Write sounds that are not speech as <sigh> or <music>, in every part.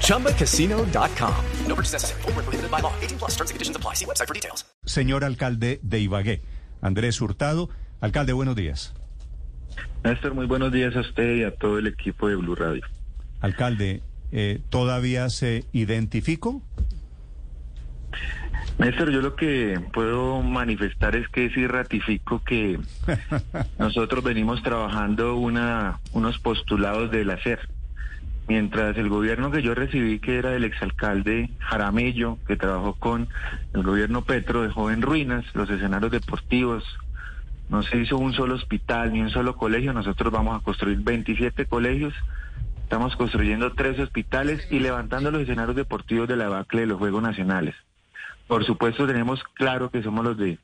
ChumbaCasino.com. No purchase necessary. Full prohibited by law. 18 plus terms and conditions apply. See website for details. Señor alcalde de Ibagué, Andrés Hurtado. Alcalde, buenos días. Néstor, muy buenos días a usted y a todo el equipo de Blue Radio. Alcalde, eh, ¿todavía se identificó? Néstor, yo lo que puedo manifestar es que sí ratifico que <laughs> nosotros venimos trabajando una, unos postulados del hacer. Mientras el gobierno que yo recibí, que era el exalcalde Jaramillo, que trabajó con el gobierno Petro, dejó en ruinas los escenarios deportivos, no se hizo un solo hospital ni un solo colegio, nosotros vamos a construir 27 colegios, estamos construyendo tres hospitales y levantando los escenarios deportivos de la debacle de los Juegos Nacionales. Por supuesto tenemos claro que somos los de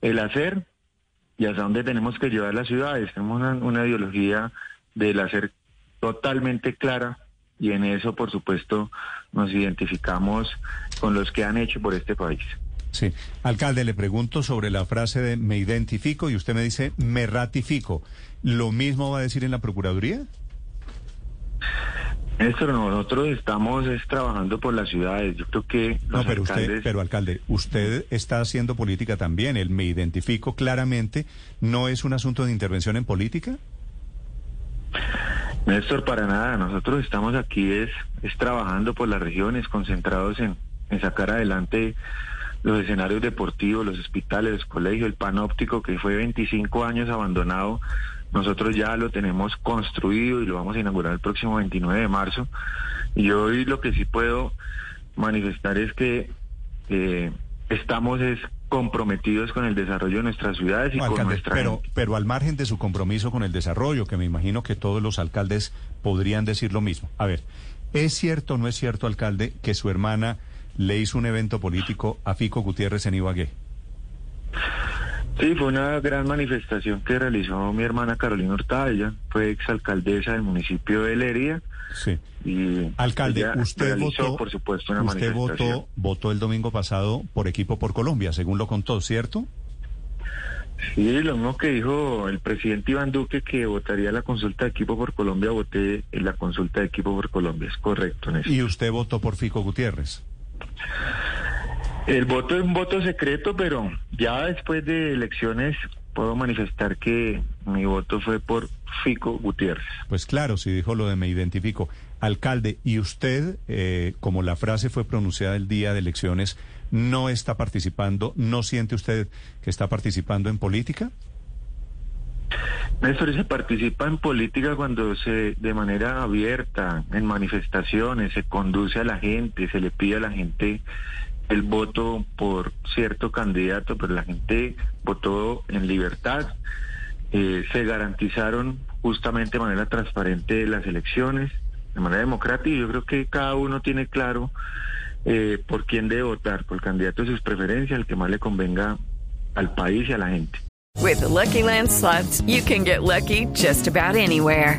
el hacer y hasta dónde tenemos que llevar las ciudades. Tenemos una ideología del hacer totalmente clara y en eso, por supuesto, nos identificamos con los que han hecho por este país. Sí. Alcalde, le pregunto sobre la frase de me identifico y usted me dice me ratifico. ¿Lo mismo va a decir en la Procuraduría? Néstor, nosotros estamos es, trabajando por las ciudades. Yo creo que no, pero usted, pero alcalde, usted está haciendo política también. El me identifico claramente no es un asunto de intervención en política. Néstor, para nada. Nosotros estamos aquí es, es trabajando por las regiones, concentrados en, en sacar adelante los escenarios deportivos, los hospitales, los colegios, el panóptico que fue 25 años abandonado nosotros ya lo tenemos construido y lo vamos a inaugurar el próximo 29 de marzo. Y hoy lo que sí puedo manifestar es que eh, estamos es comprometidos con el desarrollo de nuestras ciudades y con nuestra pero, pero al margen de su compromiso con el desarrollo, que me imagino que todos los alcaldes podrían decir lo mismo. A ver, ¿es cierto o no es cierto, alcalde, que su hermana le hizo un evento político a Fico Gutiérrez en Ibagué? Sí, fue una gran manifestación que realizó mi hermana Carolina Hurtado, ella fue exalcaldesa del municipio de Lería. Sí. Y Alcalde, usted votó, por supuesto, una usted votó, votó el domingo pasado por Equipo por Colombia, según lo contó, ¿cierto? Sí, lo mismo que dijo el presidente Iván Duque que votaría la consulta de Equipo por Colombia, voté en la consulta de Equipo por Colombia, es correcto. Néstor. ¿Y usted votó por Fico Gutiérrez? El voto es un voto secreto, pero ya después de elecciones puedo manifestar que mi voto fue por Fico Gutiérrez. Pues claro, si dijo lo de me identifico. Alcalde, ¿y usted, eh, como la frase fue pronunciada el día de elecciones, no está participando, no siente usted que está participando en política? Néstor, se participa en política cuando se, de manera abierta, en manifestaciones, se conduce a la gente, se le pide a la gente el voto por cierto candidato, pero la gente votó en libertad. Eh, se garantizaron justamente de manera transparente las elecciones, de manera democrática, y yo creo que cada uno tiene claro eh, por quién debe votar, por el candidato de sus preferencias, el que más le convenga al país y a la gente. With Lucky Land slots, you can get lucky just about anywhere.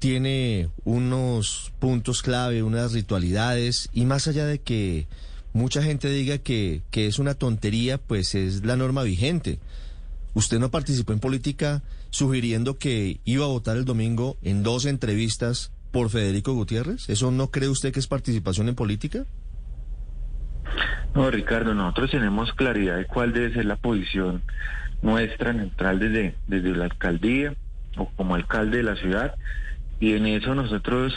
tiene unos puntos clave, unas ritualidades, y más allá de que mucha gente diga que, que es una tontería, pues es la norma vigente. Usted no participó en política sugiriendo que iba a votar el domingo en dos entrevistas por Federico Gutiérrez. ¿Eso no cree usted que es participación en política? No, Ricardo, nosotros tenemos claridad de cuál debe ser la posición nuestra neutral desde, desde la alcaldía o como alcalde de la ciudad y en eso nosotros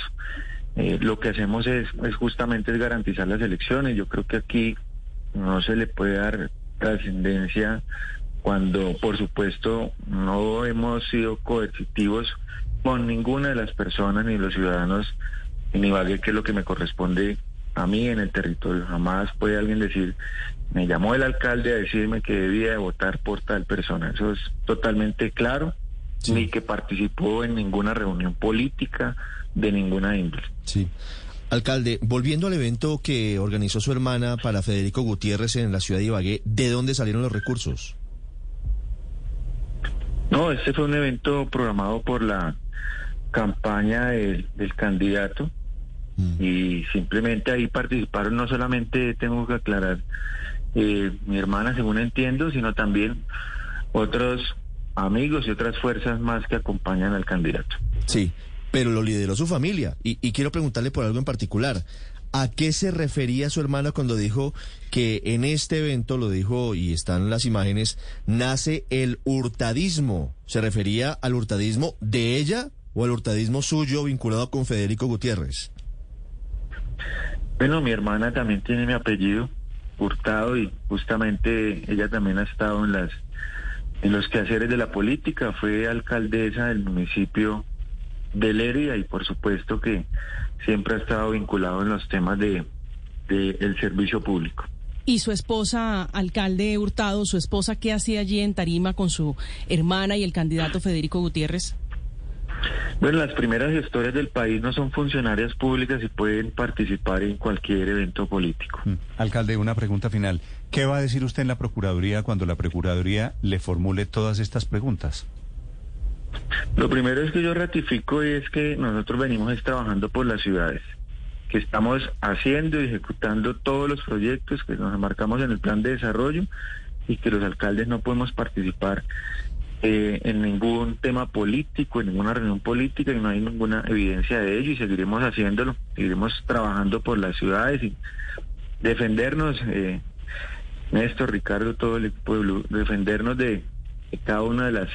eh, lo que hacemos es, es justamente es garantizar las elecciones. Yo creo que aquí no se le puede dar trascendencia cuando, por supuesto, no hemos sido coercitivos con ninguna de las personas ni los ciudadanos en Ibagué, que es lo que me corresponde a mí en el territorio. Jamás puede alguien decir, me llamó el alcalde a decirme que debía de votar por tal persona. Eso es totalmente claro, ni que participó en ninguna reunión política de ninguna índole. Sí. Alcalde, volviendo al evento que organizó su hermana para Federico Gutiérrez en la ciudad de Ibagué, ¿de dónde salieron los recursos? No, este fue un evento programado por la campaña del, del candidato y simplemente ahí participaron no solamente, tengo que aclarar, eh, mi hermana, según entiendo, sino también otros amigos y otras fuerzas más que acompañan al candidato. Sí, pero lo lideró su familia. Y, y quiero preguntarle por algo en particular. ¿A qué se refería su hermana cuando dijo que en este evento, lo dijo y están las imágenes, nace el hurtadismo? ¿Se refería al hurtadismo de ella o al hurtadismo suyo vinculado con Federico Gutiérrez? Bueno, mi hermana también tiene mi apellido, Hurtado, y justamente ella también ha estado en las en los quehaceres de la política, fue alcaldesa del municipio de Leria y por supuesto que siempre ha estado vinculado en los temas de, de el servicio público. ¿Y su esposa, alcalde Hurtado, su esposa, qué hacía allí en Tarima con su hermana y el candidato Federico Gutiérrez? Bueno, las primeras gestoras del país no son funcionarias públicas y pueden participar en cualquier evento político. Mm. Alcalde, una pregunta final. ¿Qué va a decir usted en la Procuraduría cuando la Procuraduría le formule todas estas preguntas? Lo primero es que yo ratifico y es que nosotros venimos trabajando por las ciudades, que estamos haciendo y ejecutando todos los proyectos que nos marcamos en el plan de desarrollo y que los alcaldes no podemos participar eh, en ningún tema político, en ninguna reunión política y no hay ninguna evidencia de ello y seguiremos haciéndolo, seguiremos trabajando por las ciudades y defendernos, eh, Néstor, Ricardo, todo el pueblo, defendernos de, de cada una de las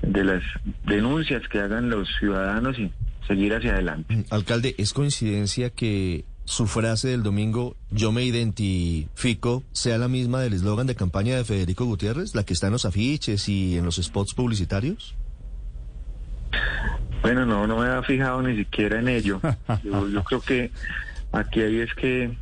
de las denuncias que hagan los ciudadanos y seguir hacia adelante. Alcalde, ¿es coincidencia que su frase del domingo, yo me identifico, sea la misma del eslogan de campaña de Federico Gutiérrez, la que está en los afiches y en los spots publicitarios? Bueno, no, no me había fijado ni siquiera en ello. <laughs> Yo, yo creo que aquí hay es que,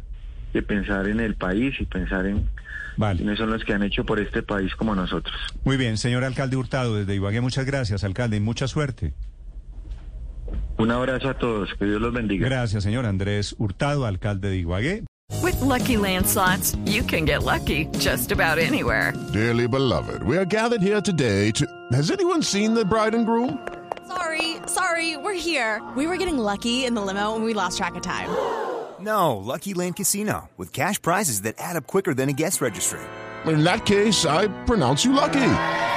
que pensar en el país y pensar en Vale. quiénes son los que han hecho por este país como nosotros. Muy bien, señor alcalde Hurtado, desde Ibagué, muchas gracias, alcalde, y mucha suerte. Un abrazo a todos, que Dios los bendiga. Gracias, señor Andrés Hurtado, alcalde de Ibagué. With Lucky Land slots, you can get lucky just about anywhere. Dearly beloved, we are gathered here today to. Has anyone seen the bride and groom? Sorry, sorry, we're here. We were getting lucky in the limo and we lost track of time. <gasps> No, Lucky Land Casino, with cash prizes that add up quicker than a guest registry. In that case, I pronounce you lucky.